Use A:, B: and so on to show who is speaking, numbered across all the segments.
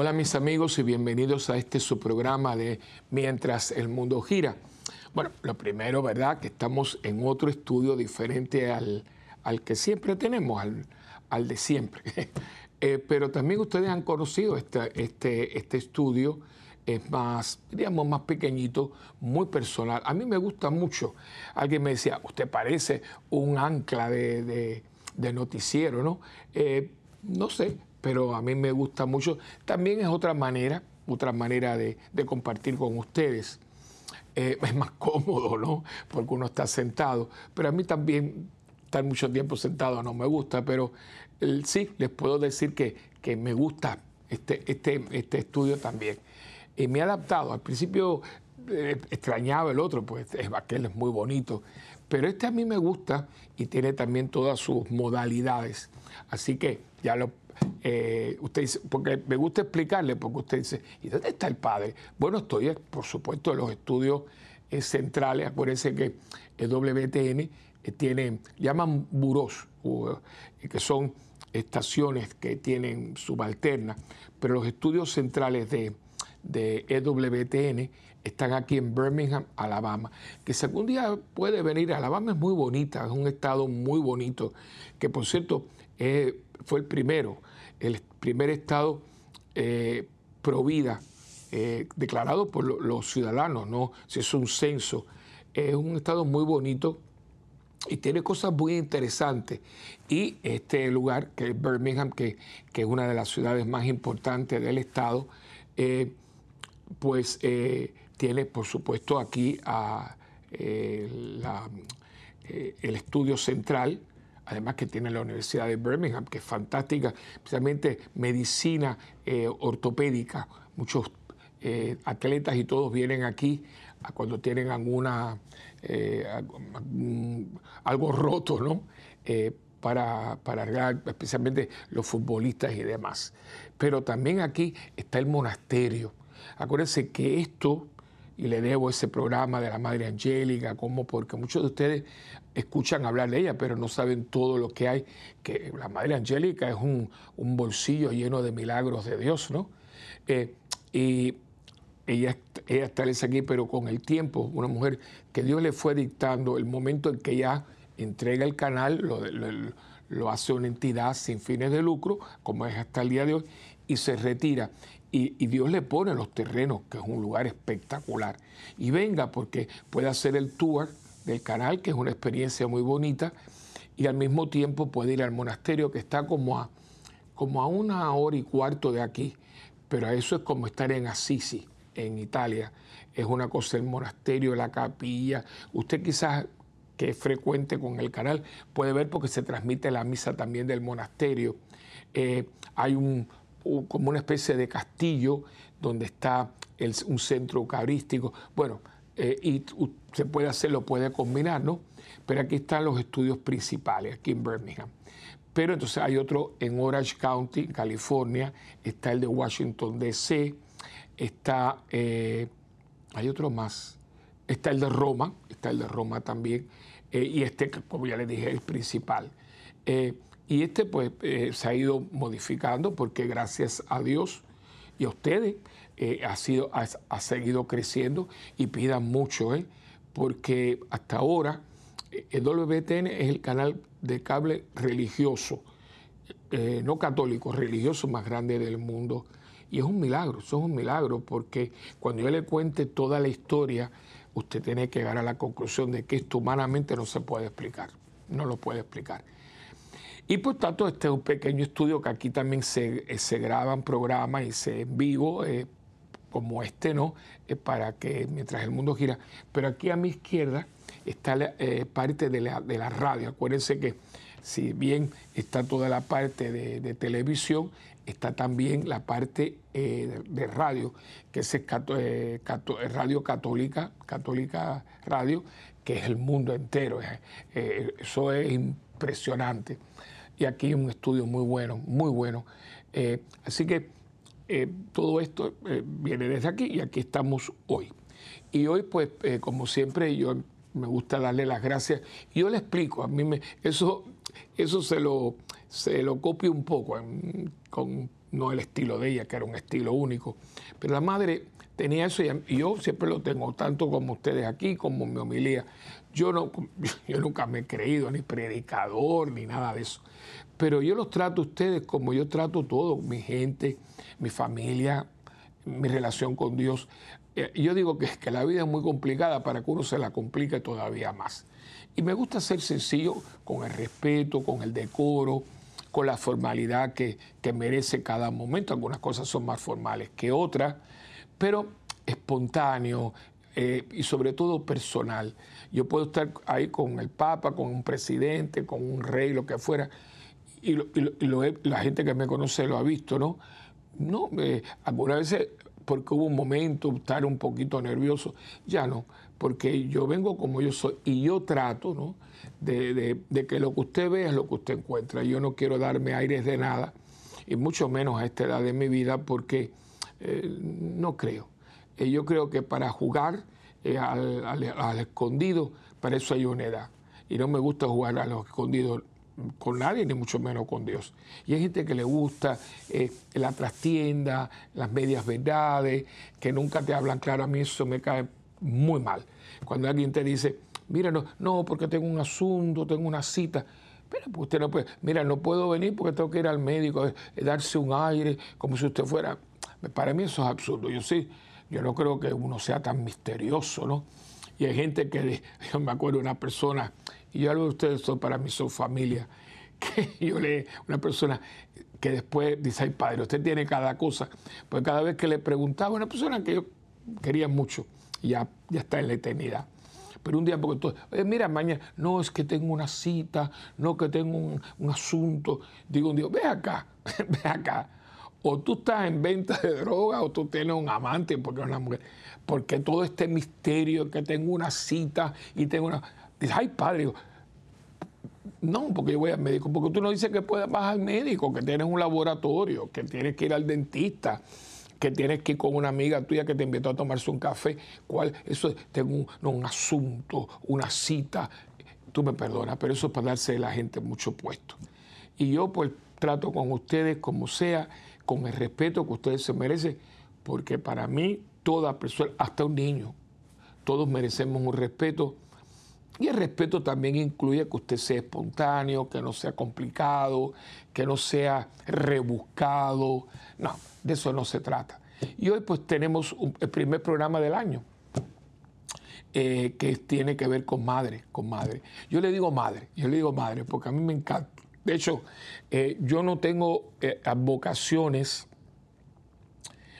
A: Hola mis amigos y bienvenidos a este su programa de Mientras el mundo gira. Bueno, lo primero, ¿verdad? Que estamos en otro estudio diferente al, que siempre tenemos, al, de siempre. Eh, pero también ustedes han conocido este, este, este estudio, es más, diríamos, más pequeñito, muy personal. A mí me gusta mucho. Alguien me decía, usted parece un ancla de, noticiero, ¿no? Eh, no sé, pero a mí me gusta mucho. También es otra manera, otra manera de, compartir con ustedes. Eh, es más cómodo, ¿no? Porque uno está sentado. Pero a mí también estar mucho tiempo sentado no me gusta, pero sí, les puedo decir que, que me gusta este, este, este estudio también. Y me he adaptado. Al principio eh, extrañaba el otro, pues aquel es muy bonito. Pero este a mí me gusta y tiene también todas sus modalidades. Así que ya lo eh, usted dice, porque me gusta explicarle, porque usted dice, ¿y dónde está el padre? Bueno, estoy, eh, por supuesto, en los estudios eh, centrales. Acuérdense que el WTN tiene, llaman buros, que son estaciones que tienen subalternas, pero los estudios centrales de, de EWTN están aquí en Birmingham, Alabama, que si algún día puede venir, Alabama es muy bonita, es un estado muy bonito, que por cierto fue el primero el primer estado eh, pro vida eh, declarado por los ciudadanos, ¿no? Si es un censo. Es un estado muy bonito y tiene cosas muy interesantes. Y este lugar, que es Birmingham, que, es una de las ciudades más importantes del estado, eh, pues tiene, por supuesto, aquí el estudio central, además que tiene la Universidad de Birmingham, que es fantástica, especialmente medicina eh, ortopédica. Muchos eh, atletas y todos vienen aquí cuando tienen alguna, eh, algo roto, ¿no? para, para arreglar, especialmente los futbolistas y demás. Pero también aquí está el monasterio. Acuérdense que esto y le debo ese programa de la Madre Angélica, como porque muchos de ustedes escuchan hablar de ella, pero no saben todo lo que hay, que la Madre Angélica es un, bolsillo lleno de milagros de Dios, ¿no? Eh, y ella, ella está aquí, pero con el tiempo, una mujer que Dios le fue dictando el momento en que ella entrega el canal, lo, lo hace una entidad sin fines de lucro, como es hasta el día de hoy, y se retira y, Dios le pone los terrenos, que es un lugar espectacular. Y venga porque puede hacer el tour del canal, que es una experiencia muy bonita, y al mismo tiempo puede ir al monasterio que está como a, como a una hora y cuarto de aquí, pero eso es como estar en Assisi, en Italia. Es una cosa el monasterio, la capilla. Usted quizás que es frecuente con el canal puede ver porque se transmite la misa también del monasterio. Eh, hay un, como una especie de castillo donde está un centro eucarístico. Bueno, eh, y se puede hacer, lo puede combinar, ¿no? Pero aquí están los estudios principales, aquí en Birmingham. Pero entonces hay otro en Orange County, California, está el de Washington, D.C., está, eh, hay otro más, está el de Roma, está el de Roma también, eh, y este, como ya les dije, el principal. Y este pues se ha ido modificando porque gracias a Dios y a ustedes eh, ha, sido, ha, seguido creciendo y pidan mucho, ¿eh? porque hasta ahora el WTN es el canal de cable religioso, no católico, religioso más grande del mundo. Y es un milagro, eso es un milagro, porque cuando yo le cuente toda la historia, usted tiene que llegar a la conclusión de que esto humanamente no se puede explicar, no lo puede explicar. Y por tanto, este es un pequeño estudio que aquí también se, eh, se graban programas y se en vivo, eh, como este, ¿no? Eh, para que mientras el mundo gira. Pero aquí a mi izquierda está la parte de la, de la, radio. Acuérdense que si bien está toda la parte de, televisión, está también la parte de, radio, que es Radio Católica, Católica Radio, que es el mundo entero. eso es impresionante y aquí un estudio muy bueno, muy bueno. Eh, así que eh, todo esto eh, viene desde aquí y aquí estamos hoy. Y hoy, pues, como siempre, yo me gusta darle las gracias. Yo le explico, a mí me, eso, eso se lo, se lo copio un poco, con no el estilo de ella, que era un estilo único. Pero la madre tenía eso y yo siempre lo tengo, tanto como ustedes aquí, como mi homilía. Yo, no, yo nunca me he creído ni predicador ni nada de eso. Pero yo los trato a ustedes como yo trato todo, mi gente, mi familia, mi relación con Dios. Eh, yo digo que, que la vida es muy complicada para que uno se la complique todavía más. Y me gusta ser sencillo con el respeto, con el decoro, con la formalidad que, merece cada momento. Algunas cosas son más formales que otras, pero espontáneo eh, y sobre todo personal. Yo puedo estar ahí con el Papa, con un presidente, con un rey, lo que fuera, y, la gente que me conoce lo ha visto, ¿no? No, eh, algunas veces porque hubo un momento, estar un poquito nervioso, ya no, porque yo vengo como yo soy y yo trato, ¿no? de, que lo que usted ve es lo que usted encuentra. Yo no quiero darme aires de nada, y mucho menos a esta edad de mi vida, porque eh, no creo. Eh, yo creo que para jugar eh, al, escondido, para eso hay una edad. Y no me gusta jugar a los escondidos con nadie, ni mucho menos con Dios. Y hay gente que le gusta la trastienda, las medias verdades, que nunca te hablan claro. A mí eso me cae muy mal. Cuando alguien te dice, mira, no, no, porque tengo un asunto, tengo una cita. Pero pues usted no puede, mira, no puedo venir porque tengo que ir al médico, eh, darse un aire, como si usted fuera. Para mí eso es absurdo. Yo sí, yo no creo que uno sea tan misterioso, ¿no? Y hay gente que, yo me acuerdo de una persona, y yo hablo de ustedes, son, para mí son familia, que yo le, una persona que después dice, ay padre, usted tiene cada cosa. Pues cada vez que le preguntaba, una persona que yo quería mucho, ya, ya está en la eternidad. Pero un día, porque todo, mira, mañana, no, es que tengo una cita, no, que tengo un, asunto. Digo un día, ve acá, ve acá. O tú estás en venta de droga o tú tienes un amante porque es una mujer. Porque todo este misterio que tengo una cita y tengo una. Dice, ay, padre, no, porque yo voy al médico. Porque tú no dices que puedes bajar al médico, que tienes un laboratorio, que tienes que ir al dentista que tienes que ir con una amiga tuya que te invitó a tomarse un café. ¿Cuál? Eso tengo un, asunto, una cita. Tú me perdonas, pero eso es para darse a la gente mucho puesto. Y yo pues trato con ustedes como sea, con el respeto que ustedes se merecen, porque para mí toda persona, hasta un niño, todos merecemos un respeto. Y el respeto también incluye que usted sea espontáneo, que no sea complicado, que no sea rebuscado. No, de eso no se trata. Y hoy pues tenemos el primer programa del año. Eh, que tiene que ver con madre, con madre. Yo le digo madre, yo le digo madre porque a mí me encanta. De hecho, eh, yo no tengo eh, vocaciones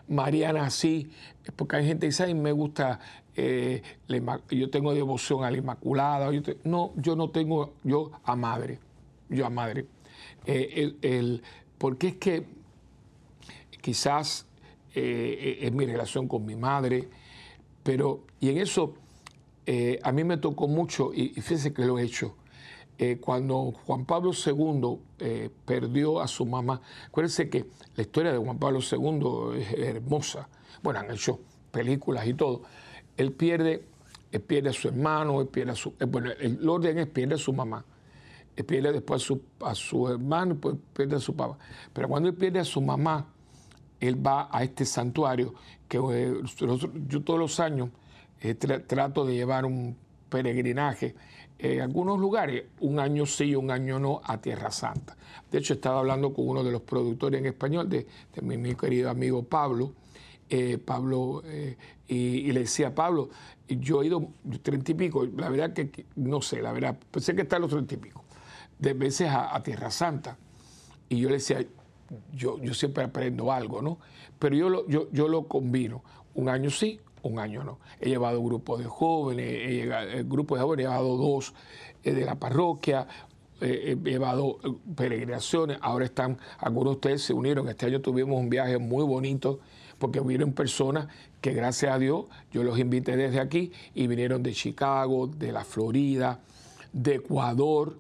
A: marianas así, porque hay gente que dice, Ay, me gusta, yo tengo devoción a la Inmaculada. no, yo no tengo, yo a madre, yo a madre. el, porque es que quizás eh, es mi relación con mi madre, pero, y en eso eh, a mí me tocó mucho, y, fíjense que lo he hecho, eh, cuando Juan Pablo II perdió a su mamá, acuérdense que la historia de Juan Pablo II es hermosa, bueno, han hecho películas y todo, él pierde, él pierde a su hermano, él pierde a su, bueno, el orden es pierde a su mamá, él pierde después a su, a su hermano, pues pierde a su papá, pero cuando él pierde a su mamá, él va a este santuario que eh, yo todos los años eh, trato de llevar un peregrinaje en algunos lugares, un año sí, un año no, a Tierra Santa. De hecho, estaba hablando con uno de los productores en español, de, mi, querido amigo Pablo, eh, Pablo, y, le decía, Pablo, yo he ido treinta y pico, la verdad que no sé, la verdad, pensé que está los treinta y pico, de veces a, a Tierra Santa. Y yo le decía, yo, yo siempre aprendo algo, ¿no? Pero yo lo, yo, yo lo combino, un año sí, un año no. He llevado grupos de jóvenes, he eh, grupos de jóvenes, he llevado dos eh, de la parroquia, eh, he llevado peregrinaciones, ahora están, algunos de ustedes se unieron, este año tuvimos un viaje muy bonito porque vinieron personas que gracias a Dios yo los invité desde aquí y vinieron de Chicago, de la Florida, de Ecuador,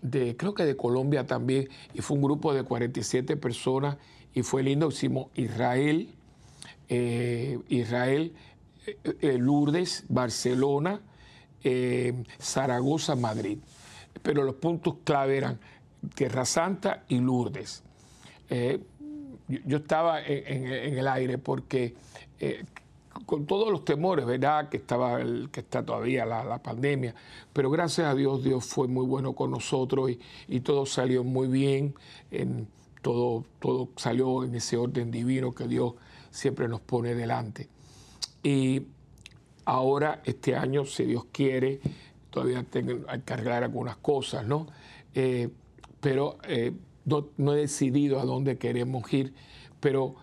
A: de, creo que de Colombia también, y fue un grupo de 47 personas y fue lindo. Hicimos Israel, eh, Israel, eh, eh, Lourdes, Barcelona, Zaragoza, Madrid. Pero los puntos clave eran Tierra Santa y Lourdes. Yo, estaba en, el aire porque eh, con todos los temores, ¿verdad? Que, estaba el, que está todavía la, pandemia, pero gracias a Dios, Dios fue muy bueno con nosotros y, todo salió muy bien, en, todo, todo salió en ese orden divino que Dios siempre nos pone delante. Y ahora, este año, si Dios quiere, todavía tengo, que arreglar algunas cosas, ¿no? Eh, pero eh, no, he decidido a dónde queremos ir, pero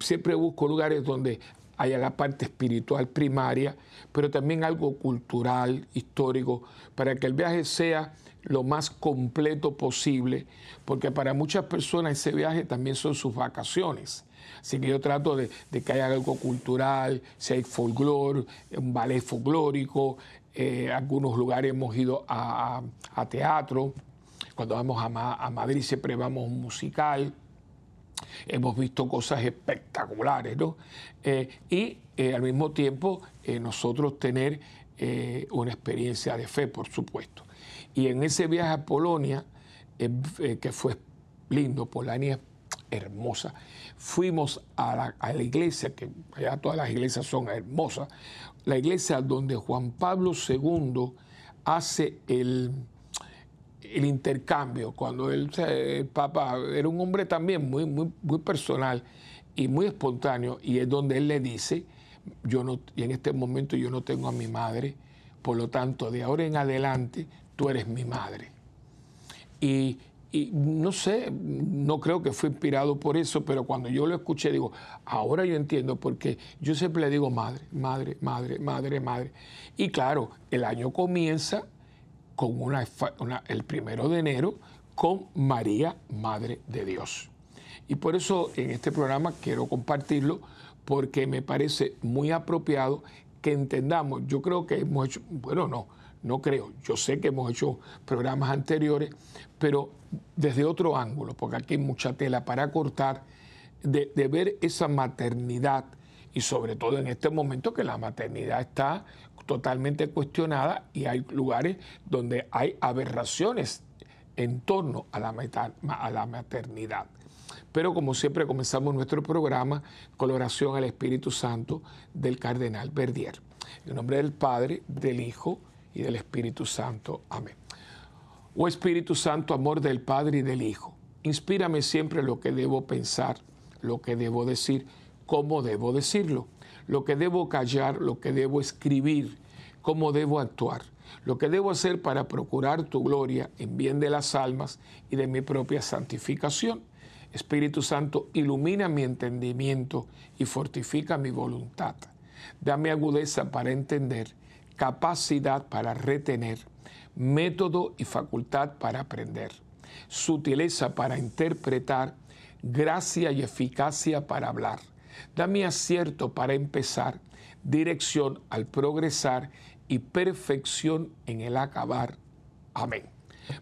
A: siempre busco lugares donde haya la parte espiritual primaria, pero también algo cultural, histórico, para que el viaje sea lo más completo posible, porque para muchas personas ese viaje también son sus vacaciones. Así que yo trato de, que haya algo cultural, si hay folclore, un ballet folclórico, eh, algunos lugares hemos ido a, teatro, cuando vamos a, Madrid siempre vamos a un musical, hemos visto cosas espectaculares, ¿no? Eh, y eh, al mismo tiempo nosotros tener una experiencia de fe, por supuesto. Y en ese viaje a Polonia, que fue lindo, Polonia hermosa, fuimos a la, iglesia, que allá todas las iglesias son hermosas, la iglesia donde Juan Pablo II hace el, el intercambio, cuando el Papa era un hombre también muy, muy, muy personal y muy espontáneo, y es donde él le dice, yo no, y en este momento yo no tengo a mi madre, por lo tanto, de ahora en adelante, tú eres mi madre. Y, y no sé, no creo que fue inspirado por eso, pero cuando yo lo escuché digo, ahora yo entiendo porque yo siempre le digo madre, madre, madre, madre, madre. Y claro, el año comienza con una, el primero de enero con María, Madre de Dios. Y por eso en este programa quiero compartirlo porque me parece muy apropiado que entendamos, yo creo que hemos hecho, bueno, no, no creo, yo sé que hemos hecho programas anteriores, pero desde otro ángulo, porque aquí hay mucha tela para cortar, de, ver esa maternidad y sobre todo en este momento que la maternidad está totalmente cuestionada y hay lugares donde hay aberraciones en torno a la, a la maternidad. Pero como siempre comenzamos nuestro programa con la oración al Espíritu Santo del Cardenal Verdier. En nombre del Padre, del Hijo y del Espíritu Santo. Amén. Oh Espíritu Santo, amor del Padre y del Hijo, inspírame siempre lo que debo pensar, lo que debo decir, cómo debo decirlo, lo que debo callar, lo que debo escribir, cómo debo actuar, lo que debo hacer para procurar tu gloria en bien de las almas y de mi propia santificación. Espíritu Santo, ilumina mi entendimiento y fortifica mi voluntad. Dame agudeza para entender capacidad para retener, método y facultad para aprender, sutileza para interpretar, gracia y eficacia para hablar. Dame acierto para empezar, dirección al progresar y perfección en el acabar. Amén.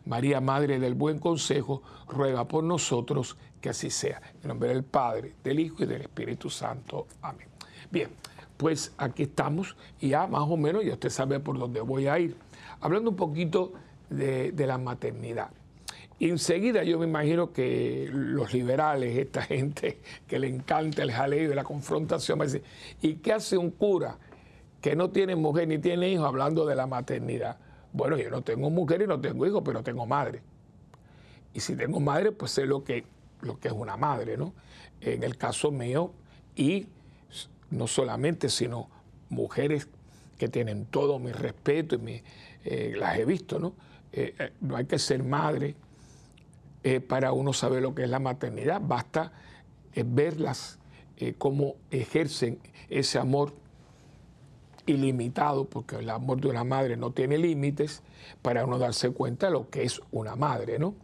A: María, Madre del Buen Consejo, ruega por nosotros que así sea. En nombre del Padre, del Hijo y del Espíritu Santo. Amén. Bien, pues aquí estamos y ya más o menos ya usted sabe por dónde voy a ir. Hablando un poquito de, la maternidad. Enseguida yo me imagino que los liberales, esta gente que le encanta el jaleo y la confrontación, me dicen, ¿y qué hace un cura que no tiene mujer ni tiene hijos hablando de la maternidad? Bueno, yo no tengo mujer y no tengo hijos, pero tengo madre. Y si tengo madre, pues sé lo que, lo que es una madre, ¿no? En el caso mío, y no solamente, sino mujeres que tienen todo mi respeto y mi, eh, las he visto, ¿no? Eh, eh, no hay que ser madre para uno saber lo que es la maternidad, basta verlas cómo ejercen ese amor ilimitado, porque el amor de una madre no tiene límites, para uno darse cuenta de lo que es una madre, ¿no?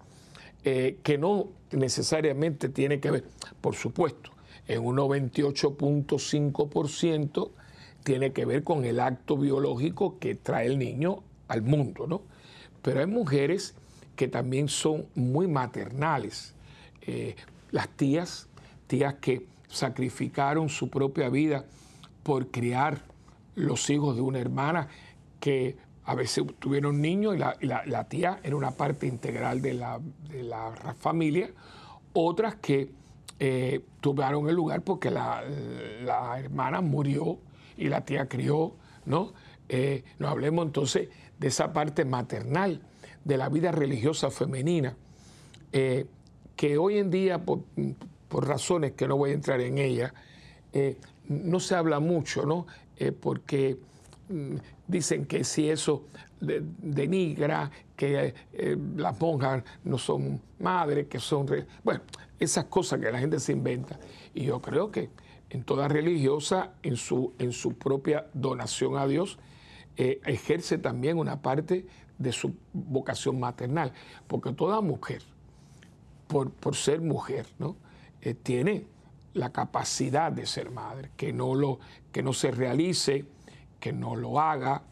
A: que no necesariamente tiene que ver, por supuesto, en un 98.5% tiene que ver con el acto biológico que trae el niño al mundo, ¿no? Pero hay mujeres que también son muy maternales. Eh, las tías, tías que sacrificaron su propia vida por criar los hijos de una hermana que a veces tuvieron niños y la, tía era una parte integral de la, familia, otras que eh, tuvieron el lugar porque la, hermana murió y la tía crió, ¿no? Eh, no hablemos entonces de esa parte maternal de la vida religiosa femenina, eh, que hoy en día, por, razones que no voy a entrar en ellas, no se habla mucho, ¿no? porque mm, dicen que si eso denigra, que eh, las monjas no son madres, que son... Bueno, esas cosas que la gente se inventa. Y yo creo que en toda religiosa, en su, en su propia donación a Dios, eh, ejerce también una parte de su vocación maternal. Porque toda mujer, por, ser mujer, ¿no? Eh, tiene la capacidad de ser madre, que no, lo, que no se realice que no lo haga,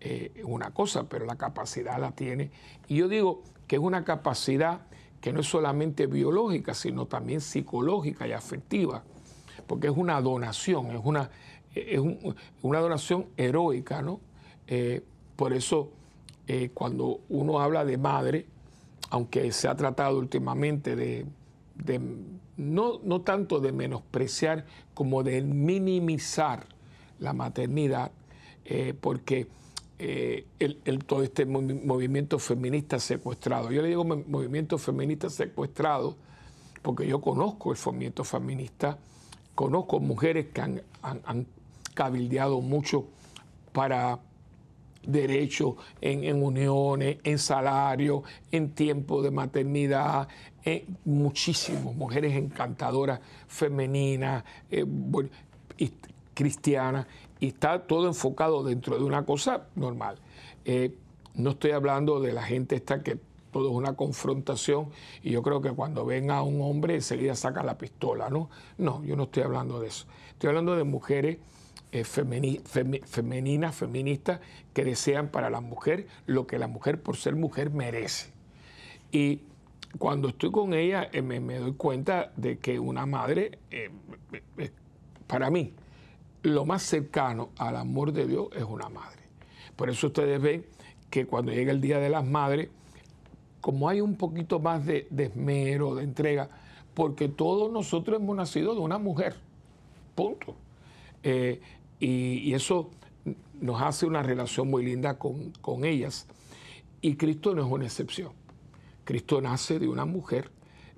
A: eh, una cosa, pero la capacidad la tiene. Y yo digo que es una capacidad que no es solamente biológica, sino también psicológica y afectiva, porque es una donación, es una, es una donación heroica, ¿no? Eh, por eso, eh, cuando uno habla de madre, aunque se ha tratado últimamente de, no, no tanto de menospreciar como de minimizar la maternidad, eh, porque eh, el, todo este movimiento feminista secuestrado, yo le digo movimiento feminista secuestrado porque yo conozco el movimiento feminista, conozco mujeres que han, cabildeado mucho para derechos en, uniones, en salario, en tiempo de maternidad, en muchísimas mujeres encantadoras, femeninas, eh, cristianas, y está todo enfocado dentro de una cosa normal. Eh, no estoy hablando de la gente esta que todo es una confrontación y yo creo que cuando ven a un hombre enseguida saca la pistola, ¿no? No, yo no estoy hablando de eso. Estoy hablando de mujeres eh, femeninas, feministas, que desean para la mujer lo que la mujer por ser mujer merece. Y cuando estoy con ella eh, me, doy cuenta de que una madre, para mí, lo más cercano al amor de Dios es una madre. Por eso ustedes ven que cuando llega el Día de las Madres, como hay un poquito más de, esmero, de entrega, porque todos nosotros hemos nacido de una mujer, punto. Eh, y, eso nos hace una relación muy linda con, con ellas. Y Cristo no es una excepción. Cristo nace de una mujer.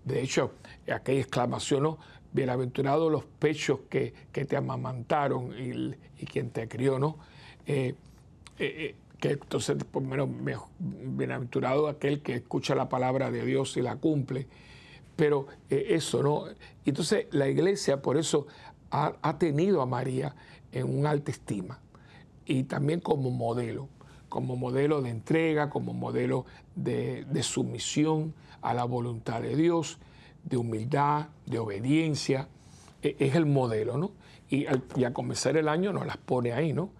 A: De hecho, aquella exclamación, ¿no? bienaventurados los pechos que, te amamantaron y, quien te crió, ¿no? Eh, eh, eh, que entonces, por menos, bienaventurado aquel que escucha la palabra de Dios y la cumple. Pero eso, ¿no? Entonces, la iglesia, por eso, ha, tenido a María en un alta estima y también como modelo, como modelo de entrega, como modelo de, de sumisión a la voluntad de Dios de humildad, de obediencia, e, es el modelo, ¿no? Y, a comenzar el año nos las pone ahí, ¿no?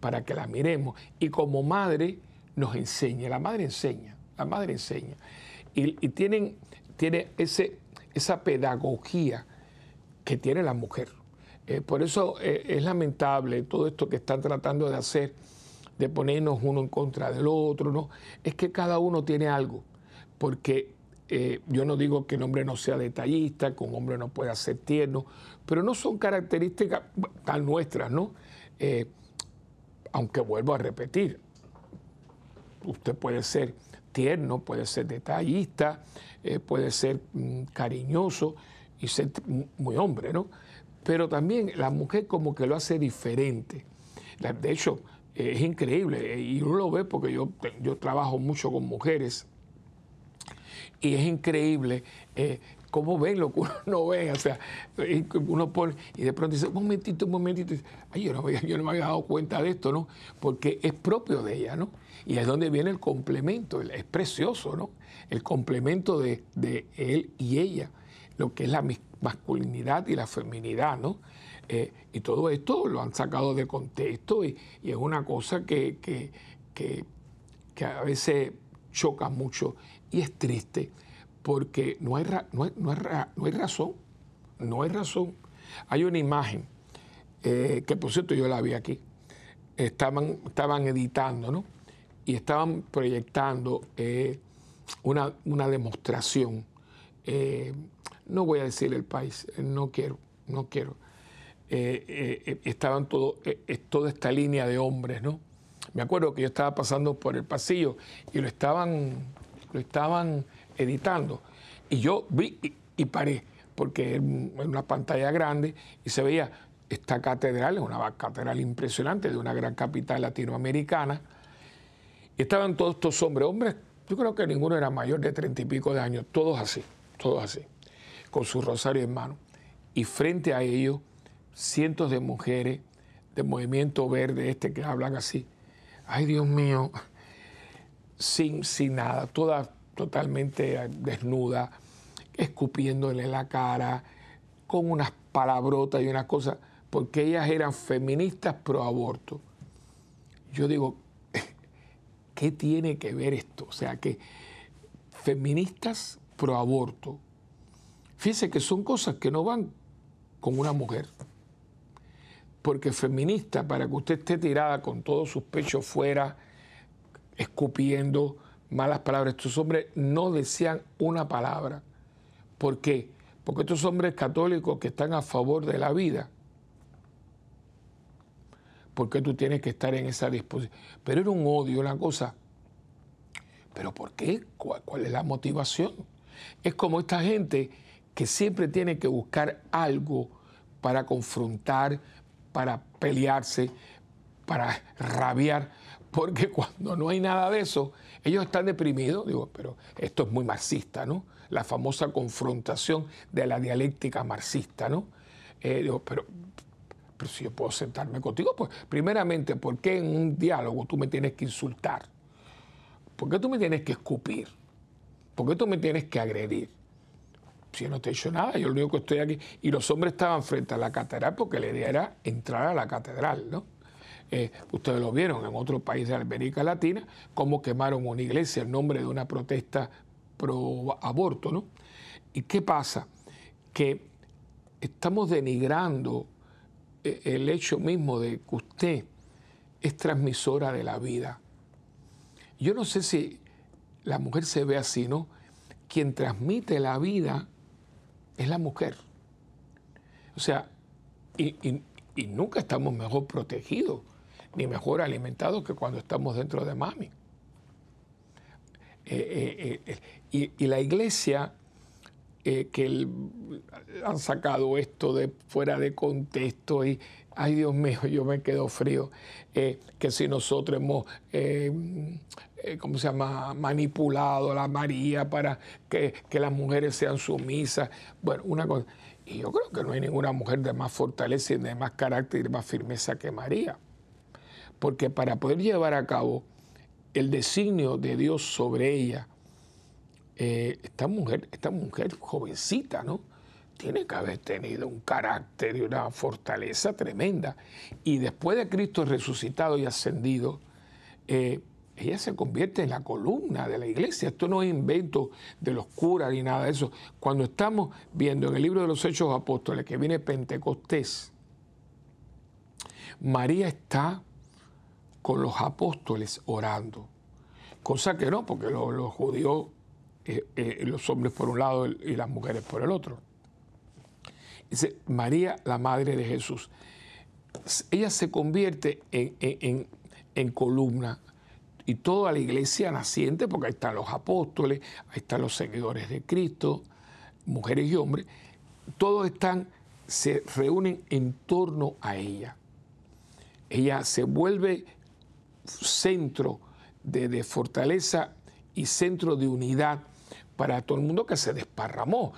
A: Para que la miremos. Y como madre nos enseña, la madre enseña, la madre enseña. Y, tienen, tiene ese, esa pedagogía que tiene la mujer. Eh, por eso eh, es lamentable todo esto que están tratando de hacer, de ponernos uno en contra del otro, ¿no? Es que cada uno tiene algo, porque eh, yo no digo que el hombre no sea detallista, que un hombre no pueda ser tierno, pero no son características tan nuestras, ¿no? Aunque vuelvo a repetir, usted puede ser tierno, puede ser detallista, puede ser mm, cariñoso y ser muy hombre, ¿no? Pero también la mujer como que lo hace diferente. De hecho, es increíble y uno lo ve porque yo, yo trabajo mucho con mujeres y es increíble eh, cómo ven lo que uno no ve. O sea, uno pone y de pronto dice, un momentito, un momentito. Ay, yo no, yo no me había dado cuenta de esto, ¿no? Porque es propio de ella, ¿no? Y es donde viene el complemento, es precioso, ¿no? El complemento de, él y ella, lo que es la masculinidad y la feminidad, ¿no? Eh, y todo esto lo han sacado de contexto y, es una cosa que, que, que a veces choca mucho y es triste porque no hay, no hay, no hay, razón, no hay razón. Hay una imagen, eh, que por cierto yo la vi aquí, estaban, estaban editando, ¿no? y estaban proyectando eh, una, demostración. Eh, no voy a decir el país, no quiero, no quiero. estaban todo, toda esta línea de hombres, ¿no? Me acuerdo que yo estaba pasando por el pasillo y lo estaban, lo estaban editando. Y yo vi y, paré, porque en una pantalla grande y se veía esta catedral, una catedral impresionante de una gran capital latinoamericana. Y estaban todos estos hombres, hombres, yo creo que ninguno era mayor de treinta y pico de años, todos así, todos así, con su rosario en mano. Y frente a ellos, cientos de mujeres de movimiento verde este que hablan así. Ay, Dios mío, sin, sin nada, toda totalmente desnuda, escupiéndole la cara, con unas palabrotas y unas cosas porque ellas eran feministas pro aborto. Yo digo, ¿qué tiene que ver esto? O sea, que feministas pro aborto, fíjese que son cosas que no van con una mujer. Porque feminista, para que usted esté tirada con todos sus pechos fuera, escupiendo malas palabras, estos hombres no decían una palabra. ¿Por qué? Porque estos hombres católicos que están a favor de la vida, ¿Por qué tú tienes que estar en esa disposición? Pero era un odio, una cosa. ¿Pero por qué? ¿Cuál, es la motivación? Es como esta gente que siempre tiene que buscar algo para confrontar, para pelearse, para rabiar, porque cuando no hay nada de eso, ellos están deprimidos, digo, pero esto es muy marxista, ¿no? La famosa confrontación de la dialéctica marxista, ¿no? Eh, digo, pero pero si yo puedo sentarme contigo, pues primeramente, ¿por qué en un diálogo tú me tienes que insultar? ¿Por qué tú me tienes que escupir? ¿Por qué tú me tienes que agredir? Si no te he hecho nada, yo lo único que estoy aquí. Y los hombres estaban frente a la catedral porque la idea era entrar a la catedral, ¿no? Eh, ustedes lo vieron en otro país de América Latina, cómo quemaron una iglesia en nombre de una protesta pro aborto, ¿no? ¿Y qué pasa? Que estamos denigrando e, el hecho mismo de que usted es transmisora de la vida. Yo no sé si la mujer se ve así, ¿no? Quien transmite la vida es la mujer. O sea, y, nunca estamos mejor protegidos ni mejor alimentados que cuando estamos dentro de mami. Eh, eh, eh, y, la iglesia eh, que han sacado esto de fuera de contexto y, ay Dios mío, yo me quedo frío, eh, que si nosotros hemos, eh, ¿cómo se llama?, manipulado a la María para que, que, las mujeres sean sumisas. Bueno, una cosa, y yo creo que no hay ninguna mujer de más fortaleza y de más carácter y de más firmeza que María, porque para poder llevar a cabo el designio de Dios sobre ella, eh, esta mujer, esta mujer jovencita, ¿no? Tiene que haber tenido un carácter y una fortaleza tremenda. Y después de Cristo resucitado y ascendido, eh, ella se convierte en la columna de la iglesia. Esto no es invento de los curas ni nada de eso. Cuando estamos viendo en el libro de los Hechos Apóstoles que viene Pentecostés, María está con los apóstoles orando. Cosa que no, porque los judíos eh, eh, los hombres por un lado y las mujeres por el otro. Dice, María, la madre de Jesús. Ella se convierte en, columna y toda la iglesia naciente, porque ahí están los apóstoles, ahí están los seguidores de Cristo, mujeres y hombres, todos están, se reúnen en torno a ella. Ella se vuelve centro de, de fortaleza y centro de unidad para todo el mundo que se desparramó.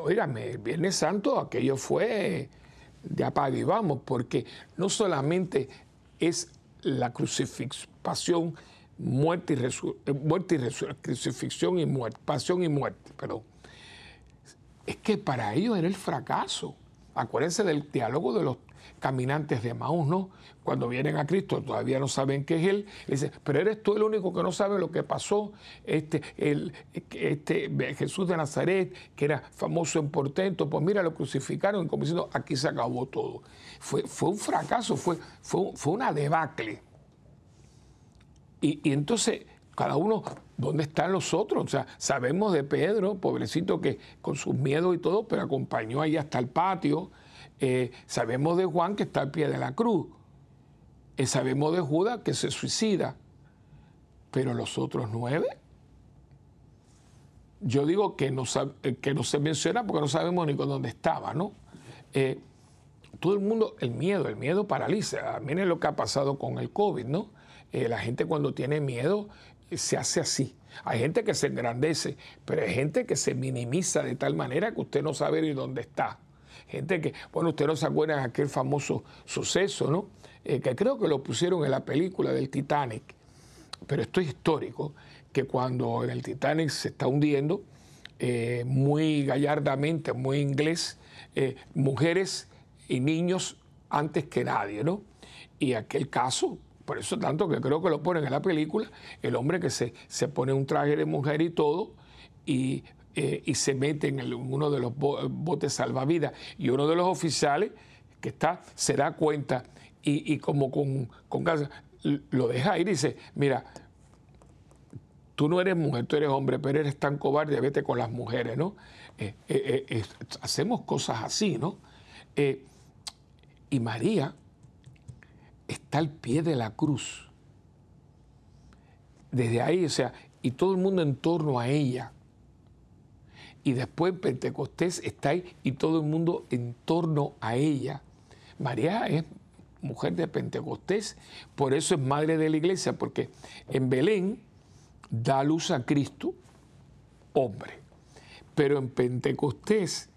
A: Óigame, el Viernes Santo aquello fue de apague y vamos, porque no solamente es la crucifixión, muerte y, eh, muerte y y muerte, pasión y muerte, perdón. Es que para ellos era el fracaso. Acuérdense del diálogo de los caminantes de Maús, ¿no? Cuando vienen a Cristo todavía no saben qué es Él. dice, pero eres tú el único que no sabe lo que pasó. Este, el, este Jesús de Nazaret, que era famoso en portento, pues mira, lo crucificaron como diciendo, aquí se acabó todo. Fue, fue un fracaso, fue, fue, fue una debacle. Y, entonces, cada uno, ¿dónde están los otros? O sea, sabemos de Pedro, pobrecito que con sus miedos y todo, pero acompañó ahí hasta el patio. Eh, sabemos de Juan que está al pie de la cruz. Eh, sabemos de Judas que se suicida. Pero los otros nueve, yo digo que no, eh, se menciona porque no sabemos ni con dónde estaba, ¿no? todo el mundo, el miedo, el miedo paraliza. Miren lo que ha pasado con el COVID, ¿no? La gente cuando tiene miedo se hace así. Hay gente que se engrandece, pero hay gente que se minimiza de tal manera que usted no sabe ni dónde está. Gente que, bueno, usted no se acuerda de aquel famoso suceso, ¿no? Eh, que creo que lo pusieron en la película del Titanic, pero esto es histórico, que cuando en el Titanic se está hundiendo, muy gallardamente, muy inglés, mujeres y niños antes que nadie, ¿no? Y aquel caso, por eso tanto que creo que lo ponen en la película, el hombre que se, se pone un traje de mujer y todo, y, eh, se mete en uno de los botes salvavidas, y uno de los oficiales que está se da cuenta y, como con, con lo deja ir y dice, mira, tú no eres mujer, tú eres hombre, pero eres tan cobarde, vete con las mujeres, ¿no? Eh, eh, hacemos cosas así, ¿no? y María está al pie de la cruz. Desde ahí, o sea, y todo el mundo en torno a ella. Y después Pentecostés está ahí y todo el mundo en torno a ella. María es mujer de Pentecostés, por eso es madre de la iglesia, porque en Belén da luz a Cristo, hombre. Pero en Pentecostés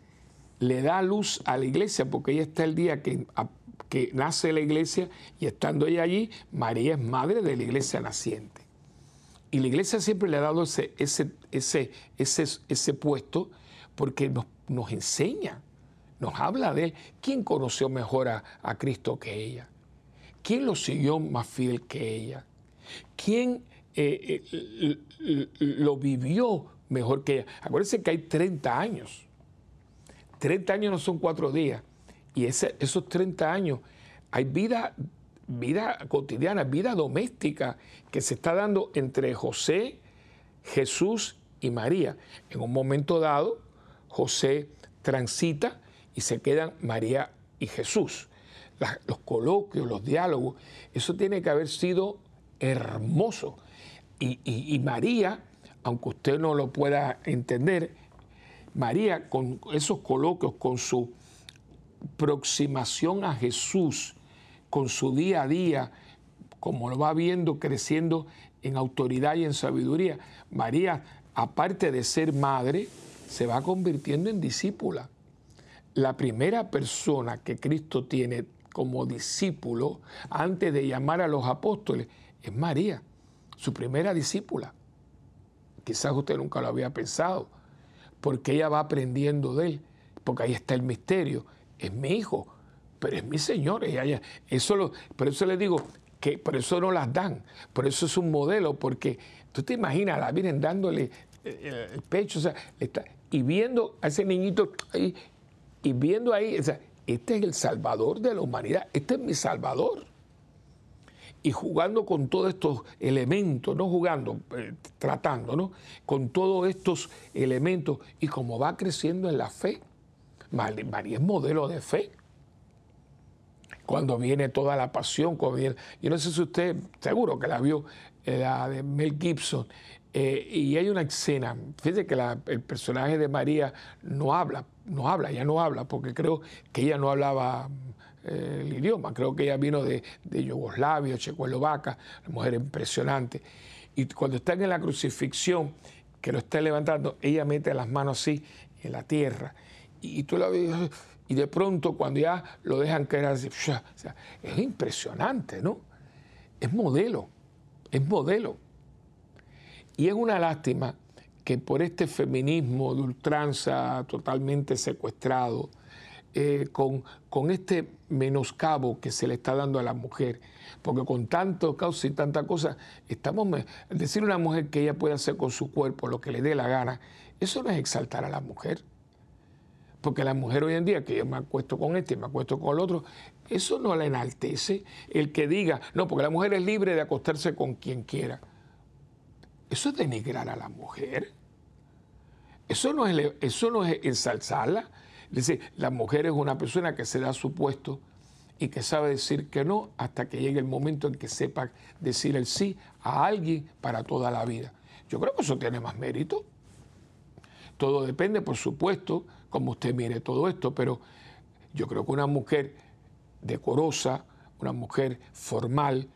A: le da luz a la iglesia, porque ella está el día que que nace la iglesia y estando ella allí, María es madre de la iglesia naciente. Y la iglesia siempre le ha dado ese, ese, ese, ese, puesto porque nos, nos, enseña, nos habla de él. ¿Quién conoció mejor a, Cristo que ella? ¿Quién lo siguió más fiel que ella? ¿Quién eh, eh, lo vivió mejor que ella? Acuérdense que hay 30 años. 30 años no son cuatro días. Y esos 30 años hay vida, vida cotidiana, vida doméstica que se está dando entre José, Jesús y María. En un momento dado, José transita y se quedan María y Jesús. los coloquios, los diálogos, eso tiene que haber sido hermoso. y María, aunque usted no lo pueda entender, María con esos coloquios, con su aproximación a Jesús con su día a día, como lo va viendo creciendo en autoridad y en sabiduría, María, aparte de ser madre, se va convirtiendo en discípula. La primera persona que Cristo tiene como discípulo antes de llamar a los apóstoles es María, su primera discípula. Quizás usted nunca lo había pensado, porque ella va aprendiendo de él, porque ahí está el misterio es mi hijo, pero es mi Señor. Ella, eso lo, por eso le digo que por eso no las dan, por eso es un modelo, porque tú te imaginas la Virgen dándole eh, el pecho, o sea, y viendo a ese niñito ahí, y viendo ahí, o sea, este es el salvador de la humanidad, este es mi salvador. Y jugando con todos estos elementos, no jugando, eh, tratando, ¿no? Con todos estos elementos y como va creciendo en la fe. María es modelo de fe. Cuando viene toda la pasión, yo no sé si usted, seguro que la vio, eh, la de Mel Gibson, eh, y hay una escena, fíjese que el personaje de María no habla, no habla, ya no habla, porque creo que ella no hablaba eh, el idioma, creo que ella vino de, de Yugoslavia, Checoslovaca, una mujer impresionante. Y cuando está en la crucifixión, que lo está levantando, ella mete las manos así en la tierra y, tú la ves, y de pronto cuando ya lo dejan caer así, es impresionante, ¿no? Es modelo, es modelo. Y es una lástima que por este feminismo de ultranza totalmente secuestrado, eh, con, con, este menoscabo que se le está dando a la mujer, porque con tanto causa y tanta cosa, estamos decir a una mujer que ella puede hacer con su cuerpo lo que le dé la gana, eso no es exaltar a la mujer. Porque la mujer hoy en día, que yo me acuesto con este, me acuesto con el otro, eso no la enaltece. El que diga, no, porque la mujer es libre de acostarse con quien quiera. Eso es denigrar a la mujer. Eso no es, eso no es ensalzarla. Es decir, la mujer es una persona que se da su puesto y que sabe decir que no hasta que llegue el momento en que sepa decir el sí a alguien para toda la vida. Yo creo que eso tiene más mérito. Todo depende, por supuesto, como usted mire todo esto, pero yo creo que una mujer decorosa, una mujer formal,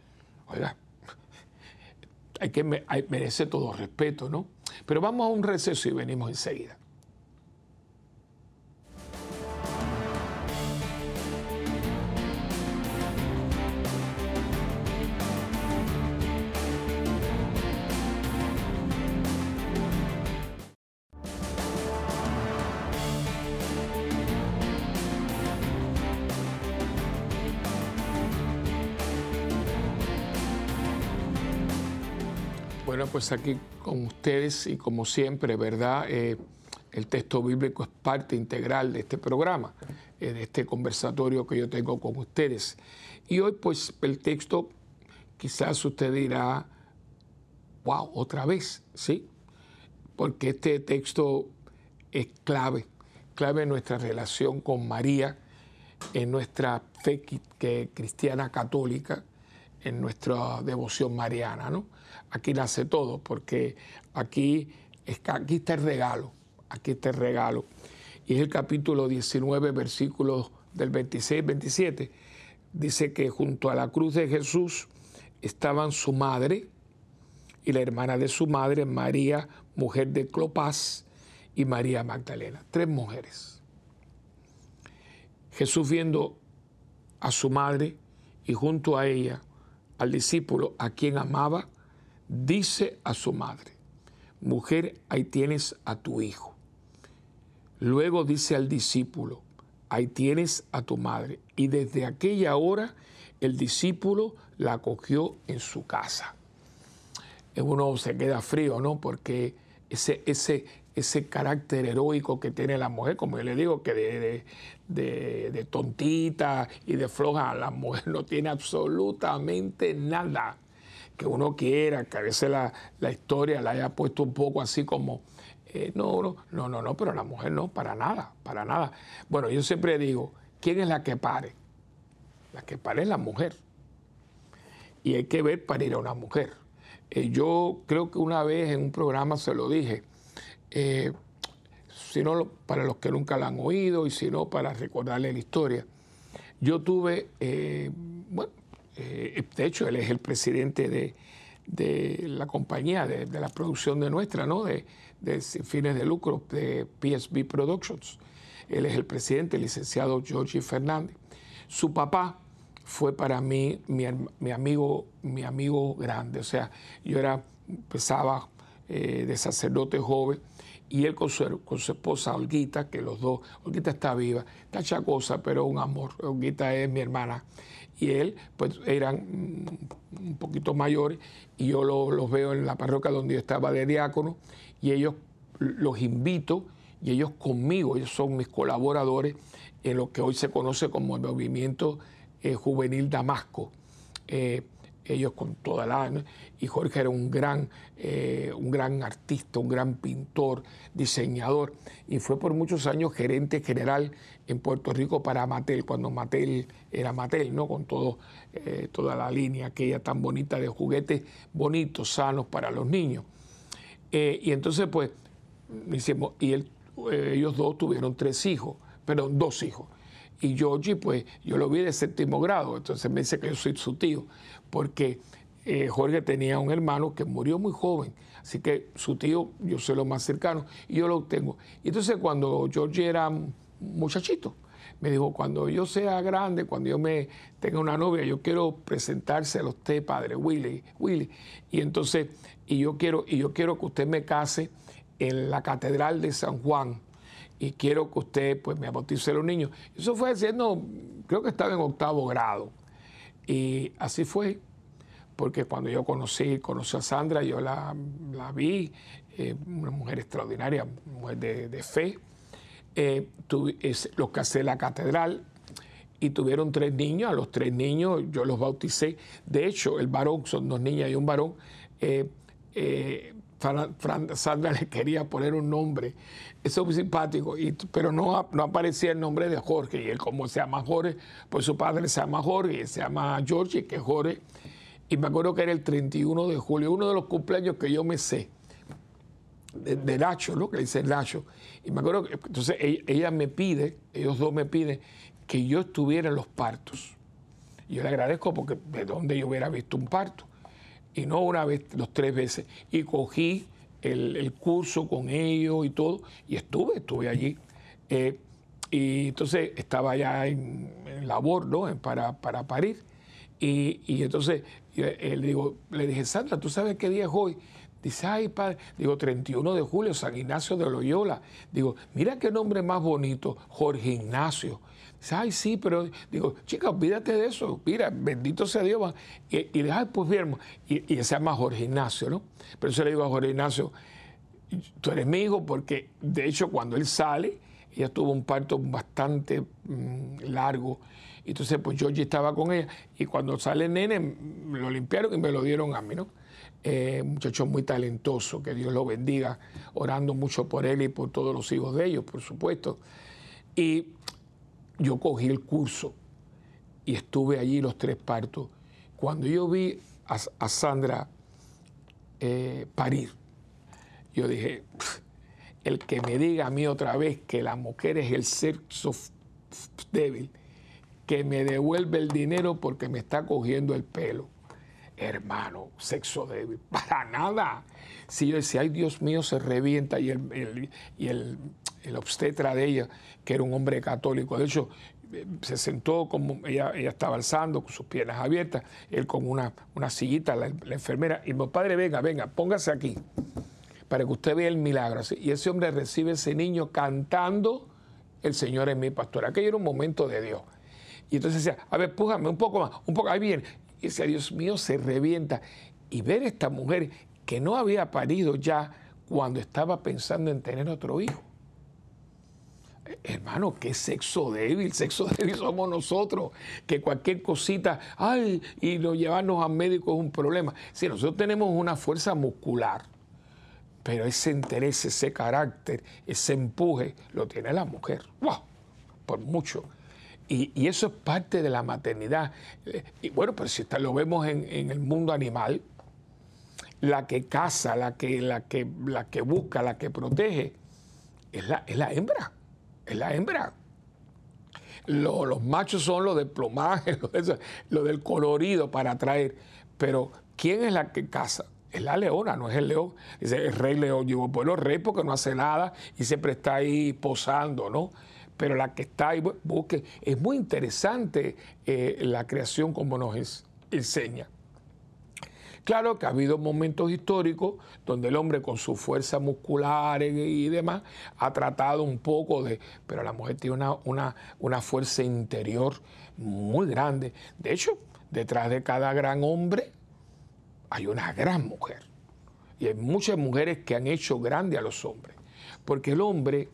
A: hay que merece todo respeto, ¿no? Pero vamos a un receso y venimos enseguida. Pues aquí con ustedes y como siempre, ¿verdad? Eh, el texto bíblico es parte integral de este programa, eh, de este conversatorio que yo tengo con ustedes. Y hoy pues el texto, quizás usted dirá, wow, otra vez, ¿sí? Porque este texto es clave, clave en nuestra relación con María, en nuestra fe cristiana católica, en nuestra devoción mariana, ¿no? aquí nace todo, porque aquí, aquí está el regalo, aquí está el regalo. Y es el capítulo 19, versículos del 26 27. Dice que junto a la cruz de Jesús estaban su madre y la hermana de su madre, María, mujer de Clopas, y María Magdalena. Tres mujeres. Jesús viendo a su madre y junto a ella al discípulo a quien amaba, dice a su madre, mujer, ahí tienes a tu hijo. Luego dice al discípulo, ahí tienes a tu madre. Y desde aquella hora el discípulo la acogió en su casa. Uno se queda frío, ¿no? Porque ese, ese, ese carácter heroico que tiene la mujer, como yo le digo, que de, de, de tontita y de floja, la mujer no tiene absolutamente nada que uno quiera, que a veces la, historia la haya puesto un poco así como, eh, no, no, no, no, no, pero la mujer no, para nada, para nada. Bueno, yo siempre digo, ¿quién es la que pare? La que pare es la mujer. Y hay que ver para ir a una mujer. Eh, yo creo que una vez en un programa se lo dije, eh, si no para los que nunca la han oído y si no para recordarle la historia. Yo tuve, bueno, eh, de hecho, él es el presidente de, la compañía, de, la producción de nuestra, ¿no? De, fines de lucro, de PSB Productions. Él es el presidente, el licenciado Georgie Fernández. Su papá fue para mí mi, amigo, mi amigo grande. O sea, yo era, empezaba eh, de sacerdote joven y él con su, esposa Olguita, que los dos, Olguita está viva, está chacosa, pero un amor. Olguita es mi hermana y él, pues eran un poquito mayores y yo los veo en la parroquia donde yo estaba de diácono y ellos los invito y ellos conmigo, ellos son mis colaboradores en lo que hoy se conoce como el movimiento eh, juvenil Damasco. Eh, ellos con toda la... Y Jorge era un gran, eh, un gran artista, un gran pintor, diseñador, y fue por muchos años gerente general en Puerto Rico para Mattel, cuando Mattel era Mattel, ¿no? Con todo, eh, toda la línea aquella tan bonita de juguetes bonitos, sanos para los niños. Eh, y entonces, pues, y ellos dos tuvieron tres hijos, perdón, dos hijos. Y Georgie, pues, yo lo vi de séptimo grado, entonces me dice que yo soy su tío porque eh, Jorge tenía un hermano que murió muy joven, así que su tío, yo soy lo más cercano, y yo lo tengo. Y entonces cuando George era muchachito, me dijo, cuando yo sea grande, cuando yo me tenga una novia, yo quiero presentárselo a usted, padre Willy, Willy. Y entonces, y yo quiero, y yo quiero que usted me case en la Catedral de San Juan. Y quiero que usted pues me bautice a los niños. Eso fue haciendo, creo que estaba en octavo grado. Y así fue, porque cuando yo conocí, conocí a Sandra, yo la, vi, eh, una mujer extraordinaria, mujer de, fe. eh, los casé en la catedral y tuvieron tres niños. A los tres niños yo los bauticé. De hecho, el varón, son dos niñas y un varón. Eh, eh, Sandra le quería poner un nombre. Eso es muy simpático, pero no, aparecía el nombre de Jorge. Y él, como se llama Jorge, pues su padre se llama Jorge, y se llama George, que es Jorge. Y me acuerdo que era el 31 de julio, uno de los cumpleaños que yo me sé, de, Nacho, ¿no? Que dice Nacho. Y me acuerdo que, entonces ella, me pide, ellos dos me piden que yo estuviera en los partos. Y yo le agradezco porque de dónde yo hubiera visto un parto y no una vez, los tres veces. Y cogí el, curso con ellos y todo, y estuve, estuve allí. Eh, y entonces estaba ya en, labor, ¿no? Para, para parir. Y, y entonces él, digo, le dije, Sandra, ¿tú sabes qué día es hoy? Dice, ay, padre, digo, 31 de julio, San Ignacio de Loyola. Digo, mira qué nombre más bonito, Jorge Ignacio. Ay, sí, pero digo, chica, olvídate de eso. Mira, bendito sea Dios. Y, y le pues bien, y, y se llama Jorge Ignacio, ¿no? Pero yo le digo a Jorge Ignacio, tú eres mi hijo, porque de hecho cuando él sale, ella tuvo un parto bastante mm, largo. Entonces, pues yo ya estaba con ella. Y cuando sale el nene, lo limpiaron y me lo dieron a mí, ¿no? Eh, muchacho muy talentoso, que Dios lo bendiga, orando mucho por él y por todos los hijos de ellos, por supuesto. Y yo cogí el curso y estuve allí los tres partos. Cuando yo vi a, Sandra eh, parir, yo dije, el que me diga a mí otra vez que la mujer es el sexo débil, que me devuelve el dinero porque me está cogiendo el pelo hermano, sexo débil, para nada. Si yo decía, ay Dios mío, se revienta y el, y el, obstetra de ella, que era un hombre católico, de hecho, se sentó como ella, ella estaba alzando con sus piernas abiertas, él con una, una sillita, la, enfermera, y mi padre, venga, venga, póngase aquí, para que usted vea el milagro. Y ese hombre recibe ese niño cantando, el Señor es mi pastor. Aquello era un momento de Dios. Y entonces decía, a ver, pújame un poco más, un poco, ahí viene y decía, Dios mío, se revienta. Y ver esta mujer que no había parido ya cuando estaba pensando en tener otro hijo. Hermano, qué sexo débil, sexo débil somos nosotros, que cualquier cosita, ay, y no llevarnos a médico es un problema. Si nosotros tenemos una fuerza muscular, pero ese interés, ese carácter, ese empuje, lo tiene la mujer. ¡Wow! Por mucho. Y, eso es parte de la maternidad. Eh, y bueno, pero si lo vemos en, el mundo animal, la que caza, la que, la que, la que busca, la que protege, es la, es la hembra. Es la hembra. los machos son los de plomaje, lo, del colorido para atraer. Pero, ¿quién es la que caza? Es la leona, no es el león. Dice, el rey león. Digo, bueno, rey porque no hace nada y siempre está ahí posando, ¿no? pero la que está ahí, busque. Es muy interesante eh, la creación como nos enseña. Claro que ha habido momentos históricos donde el hombre con su fuerza muscular y demás ha tratado un poco de, pero la mujer tiene una, una, una fuerza interior muy grande. De hecho, detrás de cada gran hombre hay una gran mujer. Y hay muchas mujeres que han hecho grande a los hombres. Porque el hombre